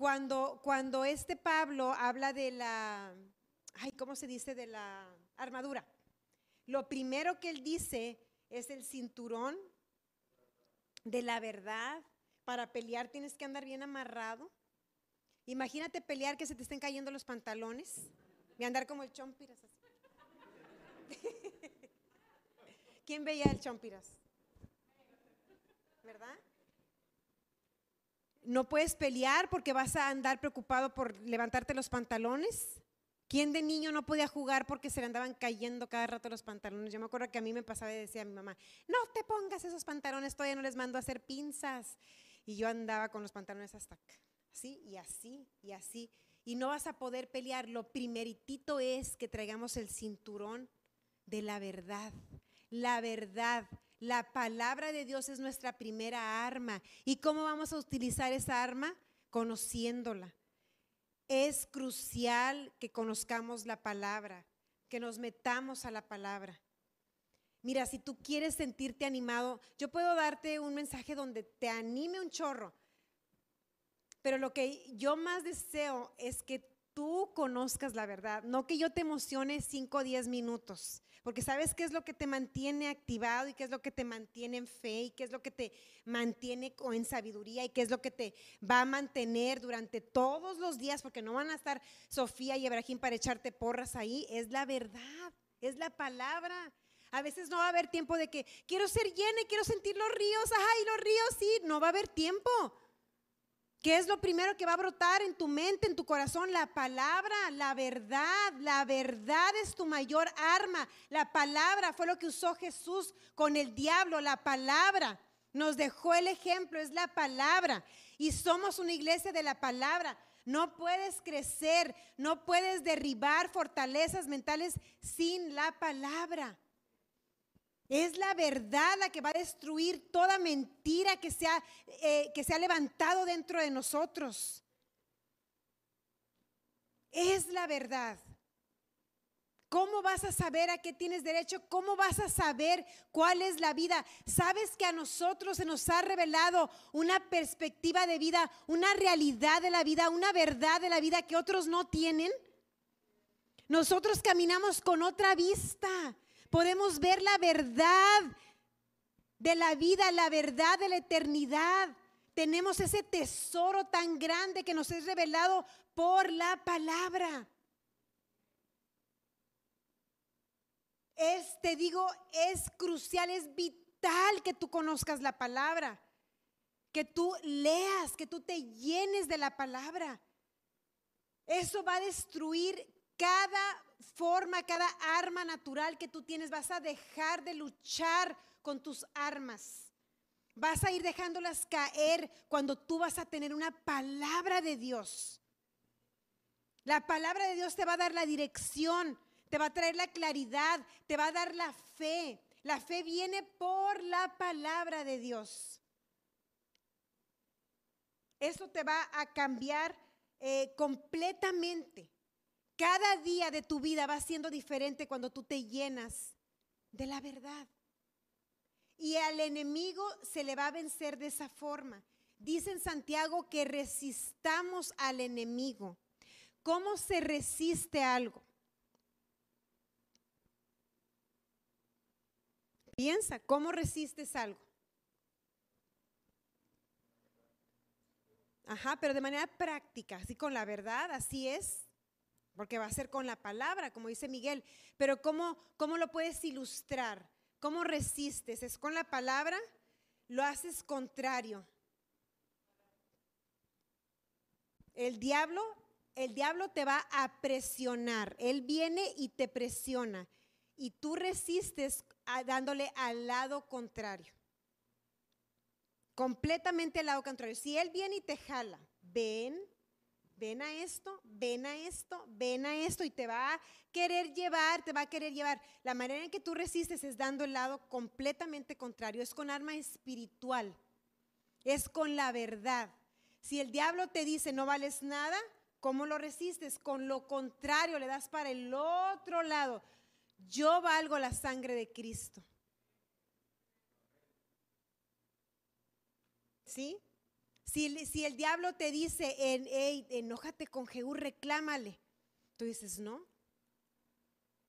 Cuando, cuando este Pablo habla de la, ay, ¿cómo se dice? De la armadura. Lo primero que él dice es el cinturón de la verdad. Para pelear tienes que andar bien amarrado. Imagínate pelear que se te estén cayendo los pantalones y andar como el chompiras ¿Quién veía el chompiras? ¿Verdad? No puedes pelear porque vas a andar preocupado por levantarte los pantalones. ¿Quién de niño no podía jugar porque se le andaban cayendo cada rato los pantalones? Yo me acuerdo que a mí me pasaba y decía a mi mamá, no te pongas esos pantalones, todavía no les mando a hacer pinzas. Y yo andaba con los pantalones hasta así y así y así. Y no vas a poder pelear. Lo primeritito es que traigamos el cinturón de la verdad. La verdad. La palabra de Dios es nuestra primera arma. ¿Y cómo vamos a utilizar esa arma? Conociéndola. Es crucial que conozcamos la palabra, que nos metamos a la palabra. Mira, si tú quieres sentirte animado, yo puedo darte un mensaje donde te anime un chorro, pero lo que yo más deseo es que tú conozcas la verdad, no que yo te emocione 5 o 10 minutos, porque sabes qué es lo que te mantiene activado y qué es lo que te mantiene en fe y qué es lo que te mantiene en sabiduría y qué es lo que te va a mantener durante todos los días, porque no van a estar Sofía y Ebrahim para echarte porras ahí, es la verdad, es la palabra. A veces no va a haber tiempo de que quiero ser llena quiero sentir los ríos, ay, los ríos, sí, no va a haber tiempo. ¿Qué es lo primero que va a brotar en tu mente, en tu corazón? La palabra, la verdad. La verdad es tu mayor arma. La palabra fue lo que usó Jesús con el diablo. La palabra nos dejó el ejemplo, es la palabra. Y somos una iglesia de la palabra. No puedes crecer, no puedes derribar fortalezas mentales sin la palabra. Es la verdad la que va a destruir toda mentira que se ha, eh, que se ha levantado dentro de nosotros. Es la verdad. ¿Cómo vas a saber a qué tienes derecho? ¿Cómo vas a saber cuál es la vida? ¿Sabes que a nosotros se nos ha revelado una perspectiva de vida, una realidad de la vida, una verdad de la vida que otros no tienen? Nosotros caminamos con otra vista podemos ver la verdad de la vida, la verdad de la eternidad. Tenemos ese tesoro tan grande que nos es revelado por la palabra. Es, te digo, es crucial, es vital que tú conozcas la palabra, que tú leas, que tú te llenes de la palabra. Eso va a destruir cada forma, cada arma natural que tú tienes, vas a dejar de luchar con tus armas. Vas a ir dejándolas caer cuando tú vas a tener una palabra de Dios. La palabra de Dios te va a dar la dirección, te va a traer la claridad, te va a dar la fe. La fe viene por la palabra de Dios. Eso te va a cambiar eh, completamente Cada día de tu vida va siendo diferente cuando tú te llenas de la verdad. Y al enemigo se le va a vencer de esa forma. Dice en Santiago que resistamos al enemigo. ¿Cómo se resiste algo? Piensa, ¿cómo resistes algo? Ajá, pero de manera práctica, así con la verdad, así es porque va a ser con la palabra, como dice Miguel. Pero ¿cómo, cómo lo puedes ilustrar? ¿Cómo resistes? ¿Es con la palabra? ¿Lo haces contrario? El diablo, el diablo te va a presionar. Él viene y te presiona. Y tú resistes dándole al lado contrario. Completamente al lado contrario. Si él viene y te jala, ven, ven a esto, ven a esto, ven a esto y te va a querer llevar, te va a querer llevar. La manera en que tú resistes es dando el lado completamente contrario, es con arma espiritual, es con la verdad. Si el diablo te dice no vales nada, ¿cómo lo resistes? Con lo contrario, le das para el otro lado. Yo valgo la sangre de Cristo. ¿Sí? Si, el diablo te dice, en, enójate con Jehú, reclámale. Tú dices, no.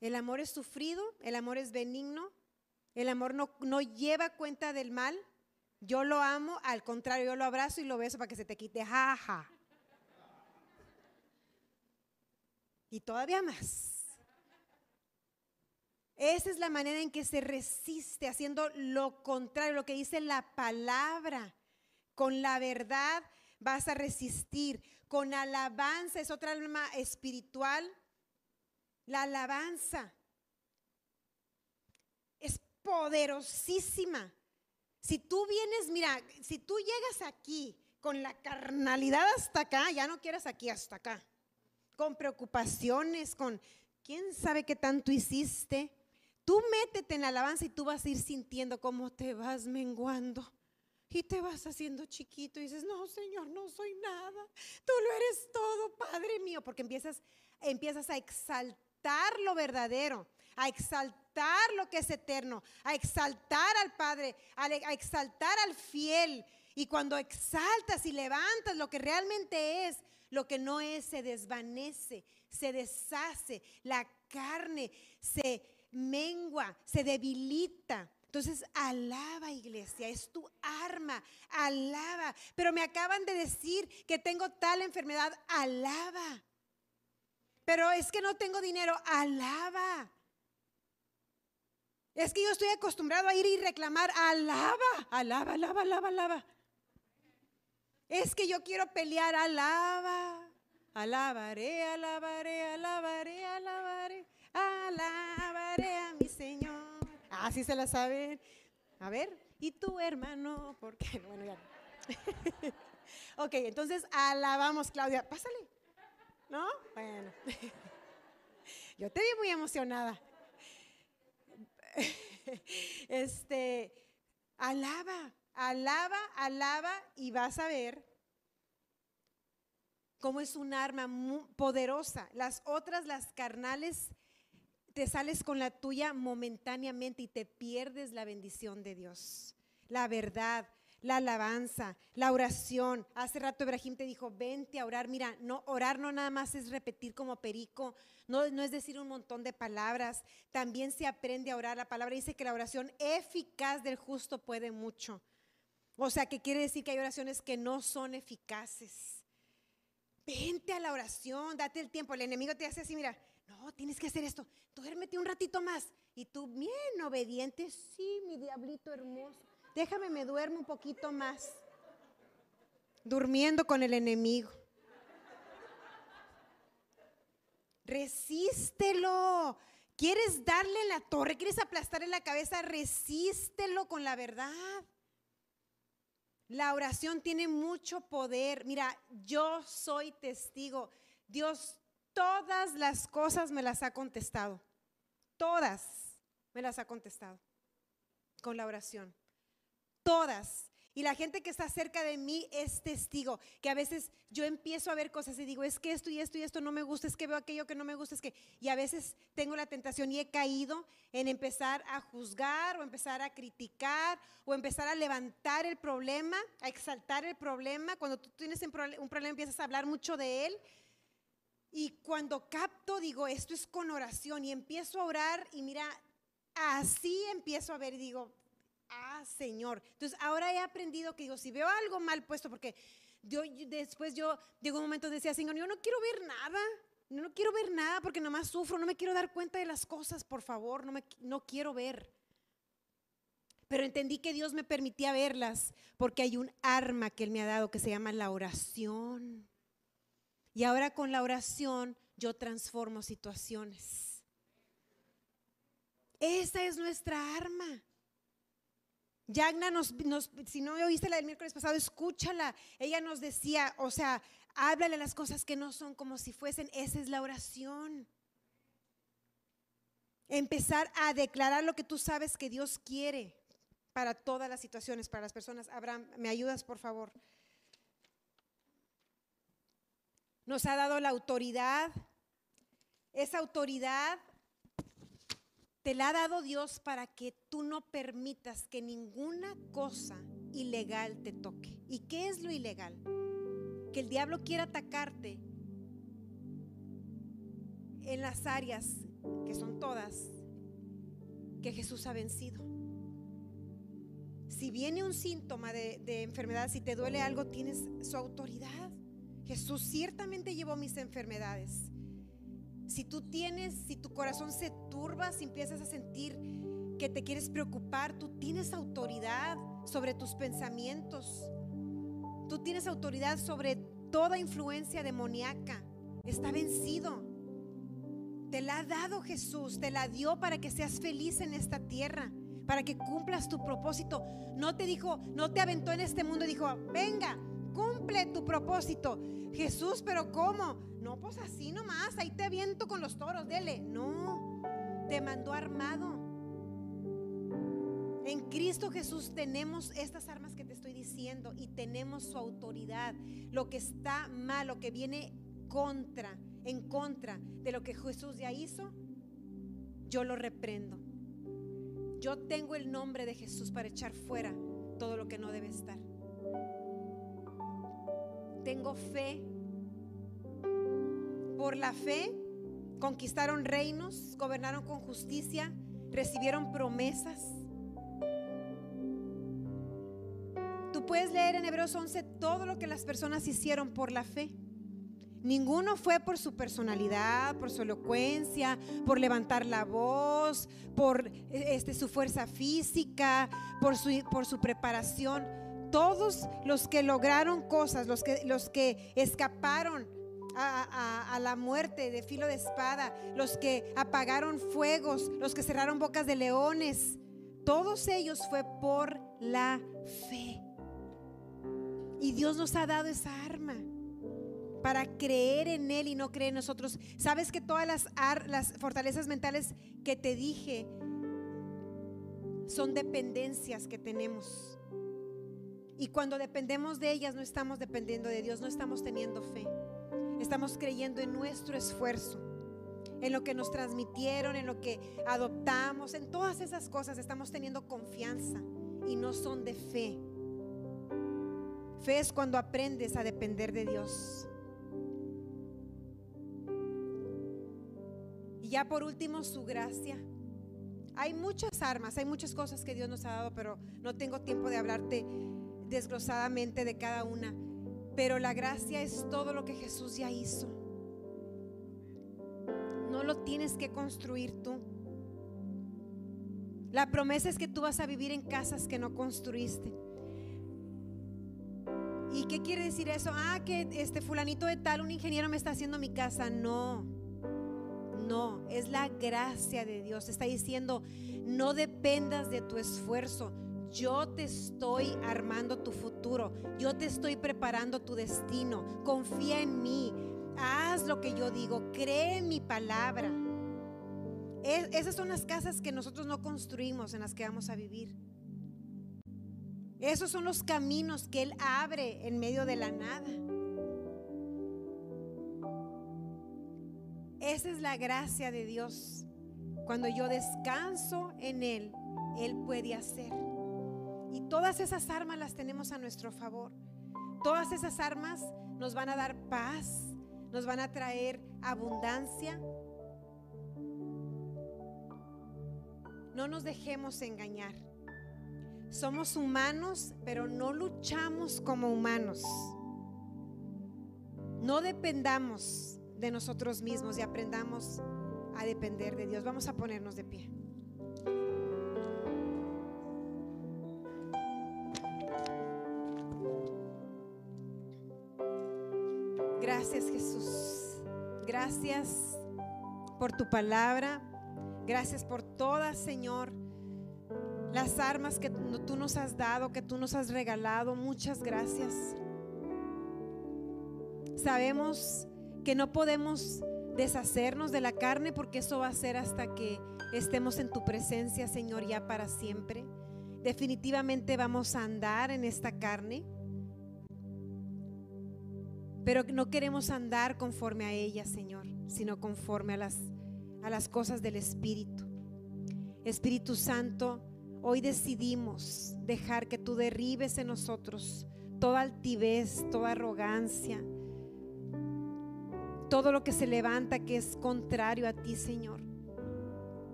El amor es sufrido, el amor es benigno, el amor no, no lleva cuenta del mal. Yo lo amo, al contrario, yo lo abrazo y lo beso para que se te quite. Jaja. Y todavía más. Esa es la manera en que se resiste, haciendo lo contrario, lo que dice la palabra. Con la verdad vas a resistir. Con alabanza es otra alma espiritual. La alabanza es poderosísima. Si tú vienes, mira, si tú llegas aquí con la carnalidad hasta acá, ya no quieres aquí hasta acá. Con preocupaciones, con quién sabe qué tanto hiciste. Tú métete en la alabanza y tú vas a ir sintiendo cómo te vas menguando y te vas haciendo chiquito y dices, no, Señor, no soy nada. Tú lo eres todo, Padre mío, porque empiezas, empiezas a exaltar lo verdadero, a exaltar lo que es eterno, a exaltar al Padre, a, exaltar al fiel. Y cuando exaltas y levantas lo que realmente es, lo que no es se desvanece, se deshace, la carne se mengua, se debilita. Entonces, alaba iglesia, es tu arma, alaba. Pero me acaban de decir que tengo tal enfermedad, alaba. Pero es que no tengo dinero, alaba. Es que yo estoy acostumbrado a ir y reclamar, alaba, alaba, alaba, alaba, alaba. Es que yo quiero pelear, alaba. Alabaré, alabaré, alabaré, alabaré, alabaré a mi Señor. Así se la saben. A ver, ¿y tu hermano? Porque, bueno, ya. ok, entonces alabamos, Claudia. Pásale. ¿No? Bueno. Yo te vi muy emocionada. Este, alaba, alaba, alaba y vas a ver cómo es un arma poderosa. Las otras, las carnales, te sales con la tuya momentáneamente y te pierdes la bendición de Dios. La verdad, la alabanza, la oración. Hace rato Ibrahim te dijo, vente a orar. Mira, no, orar no nada más es repetir como perico, no, no es decir un montón de palabras. También se aprende a orar. La palabra dice que la oración eficaz del justo puede mucho. O sea, que quiere decir que hay oraciones que no son eficaces. Vente a la oración, date el tiempo. El enemigo te hace así, mira, no, tienes que hacer esto. Duérmete un ratito más. Y tú, bien obediente, sí, mi diablito hermoso. Déjame, me duermo un poquito más. Durmiendo con el enemigo. Resístelo. ¿Quieres darle la torre? ¿Quieres aplastarle la cabeza? Resístelo con la verdad. La oración tiene mucho poder. Mira, yo soy testigo. Dios todas las cosas me las ha contestado. Todas me las ha contestado con la oración. Todas. Y la gente que está cerca de mí es testigo, que a veces yo empiezo a ver cosas y digo, es que esto y esto y esto no me gusta, es que veo aquello que no me gusta, es que... Y a veces tengo la tentación y he caído en empezar a juzgar o empezar a criticar o empezar a levantar el problema, a exaltar el problema. Cuando tú tienes un problema empiezas a hablar mucho de él. Y cuando capto, digo, esto es con oración y empiezo a orar y mira, así empiezo a ver y digo, ah, Señor. Entonces ahora he aprendido que digo, si veo algo mal puesto, porque yo, después yo llegó un momento decía, Señor, yo no quiero ver nada, no quiero ver nada porque nomás sufro, no me quiero dar cuenta de las cosas, por favor, no, me, no quiero ver. Pero entendí que Dios me permitía verlas porque hay un arma que Él me ha dado que se llama la oración. Y ahora con la oración yo transformo situaciones. Esa es nuestra arma. Yagna nos, si no oíste la del miércoles pasado, escúchala. Ella nos decía, o sea, háblale las cosas que no son como si fuesen. Esa es la oración. Empezar a declarar lo que tú sabes que Dios quiere para todas las situaciones, para las personas. Abraham, ¿me ayudas, por favor? Nos ha dado la autoridad. Esa autoridad te la ha dado Dios para que tú no permitas que ninguna cosa ilegal te toque. ¿Y qué es lo ilegal? Que el diablo quiera atacarte en las áreas, que son todas, que Jesús ha vencido. Si viene un síntoma de, enfermedad, si te duele algo, tienes su autoridad. Jesús ciertamente llevó mis enfermedades. Si tú tienes, si tu corazón se turba, si empiezas a sentir que te quieres preocupar, tú tienes autoridad sobre tus pensamientos. Tú tienes autoridad sobre toda influencia demoníaca. Está vencido. Te la ha dado Jesús, te la dio para que seas feliz en esta tierra, para que cumplas tu propósito. No te dijo, no te aventó en este mundo dijo, venga, cumple tu propósito. Jesús, pero ¿cómo? No, pues así nomás, ahí te aviento con los toros, dele. No, te mandó armado. En Cristo Jesús tenemos estas armas que te estoy diciendo y tenemos su autoridad. Lo que está mal, lo que viene contra, en contra de lo que Jesús ya hizo, yo lo reprendo. Yo tengo el nombre de Jesús para echar fuera todo lo que no debe estar tengo fe. Por la fe conquistaron reinos, gobernaron con justicia, recibieron promesas. Tú puedes leer en Hebreos 11 todo lo que las personas hicieron por la fe. Ninguno fue por su personalidad, por su elocuencia, por levantar la voz, por este, su fuerza física, por su, por su preparación todos los que lograron cosas, los que, los que escaparon a, la muerte de filo de espada, los que apagaron fuegos, los que cerraron bocas de leones, todos ellos fue por la fe. Y Dios nos ha dado esa arma para creer en Él y no creer en nosotros. Sabes que todas las, las fortalezas mentales que te dije son dependencias que tenemos. Y cuando dependemos de ellas, no estamos dependiendo de Dios, no estamos teniendo fe. Estamos creyendo en nuestro esfuerzo, en lo que nos transmitieron, en lo que adoptamos, en todas esas cosas estamos teniendo confianza y no son de fe. Fe es cuando aprendes a depender de Dios. Y ya por último, su gracia. Hay muchas armas, hay muchas cosas que Dios nos ha dado, pero no tengo tiempo de hablarte desglosadamente de cada una, pero la gracia es todo lo que Jesús ya hizo. No lo tienes que construir tú. La promesa es que tú vas a vivir en casas que no construiste. ¿Y qué quiere decir eso? Ah, que este fulanito de tal, un ingeniero me está haciendo mi casa. No. No, es la gracia de Dios. Está diciendo, no dependas de tu esfuerzo yo te estoy armando tu futuro, yo te estoy preparando tu destino, confía en mí, haz lo que yo digo, cree en mi palabra. esas son las casas que nosotros no construimos, en las que vamos a vivir. Esos son los caminos que Él abre en medio de la nada. Esa es la gracia de Dios. Cuando yo descanso en Él, Él puede hacer. Y todas esas armas las tenemos a nuestro favor. Todas esas armas nos van a dar paz, nos van a traer abundancia. No nos dejemos engañar. Somos humanos, pero no luchamos como humanos. No dependamos de nosotros mismos y aprendamos a depender de Dios. Vamos a ponernos de pie. Gracias por tu palabra. Gracias por todas, Señor, las armas que tú nos has dado, que tú nos has regalado. Muchas gracias. Sabemos que no podemos deshacernos de la carne porque eso va a ser hasta que estemos en tu presencia, Señor, ya para siempre. Definitivamente vamos a andar en esta carne, pero no queremos andar conforme a ella, Señor, sino conforme a las, a las cosas del Espíritu. Espíritu Santo, hoy decidimos dejar que tú derribes en nosotros toda altivez, toda arrogancia, todo lo que se levanta que es contrario a ti, Señor.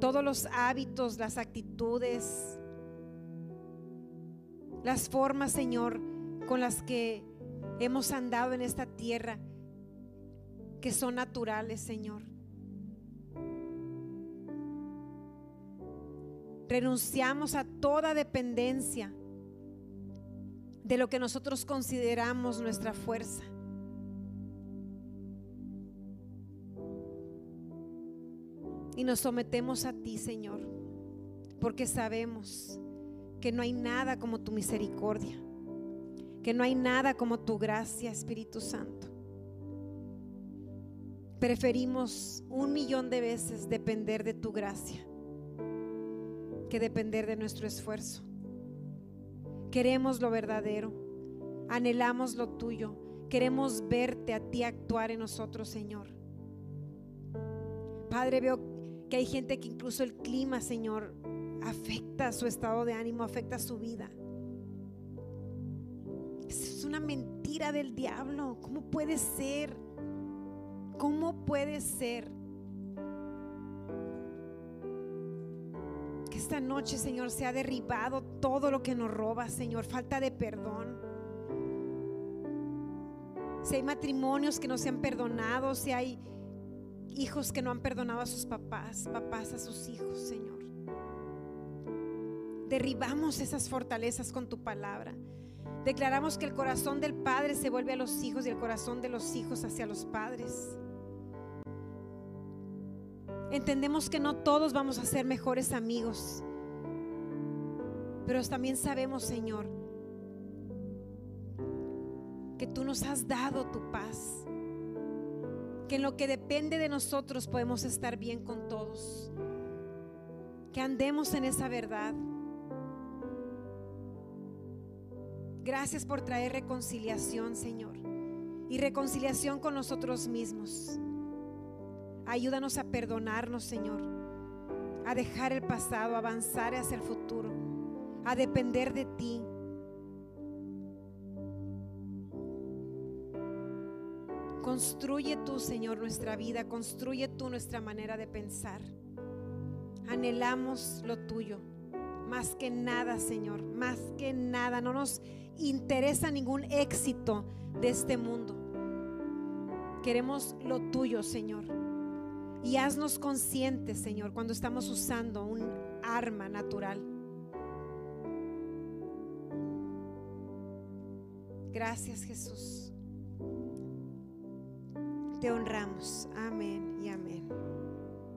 Todos los hábitos, las actitudes, las formas, Señor, con las que hemos andado en esta tierra, que son naturales, Señor. Renunciamos a toda dependencia de lo que nosotros consideramos nuestra fuerza. Y nos sometemos a ti, Señor, porque sabemos que no hay nada como tu misericordia, que no hay nada como tu gracia, Espíritu Santo. Preferimos un millón de veces depender de tu gracia que depender de nuestro esfuerzo. Queremos lo verdadero, anhelamos lo tuyo, queremos verte a ti actuar en nosotros, Señor. Padre, veo que hay gente que incluso el clima, Señor, afecta su estado de ánimo, afecta su vida. Es una mentira del diablo. ¿Cómo puede ser? ¿Cómo puede ser? Que esta noche, Señor, se ha derribado todo lo que nos roba, Señor. Falta de perdón. Si hay matrimonios que no se han perdonado, si hay hijos que no han perdonado a sus papás, papás a sus hijos, Señor. Derribamos esas fortalezas con tu palabra. Declaramos que el corazón del Padre se vuelve a los hijos y el corazón de los hijos hacia los padres. Entendemos que no todos vamos a ser mejores amigos, pero también sabemos, Señor, que tú nos has dado tu paz que en lo que depende de nosotros podemos estar bien con todos. Que andemos en esa verdad. Gracias por traer reconciliación, Señor. Y reconciliación con nosotros mismos. Ayúdanos a perdonarnos, Señor. A dejar el pasado, a avanzar hacia el futuro. A depender de ti Construye tú, Señor, nuestra vida, construye tú nuestra manera de pensar. Anhelamos lo tuyo, más que nada, Señor, más que nada. No nos interesa ningún éxito de este mundo. Queremos lo tuyo, Señor. Y haznos conscientes, Señor, cuando estamos usando un arma natural. Gracias, Jesús te honramos. Amén y amén.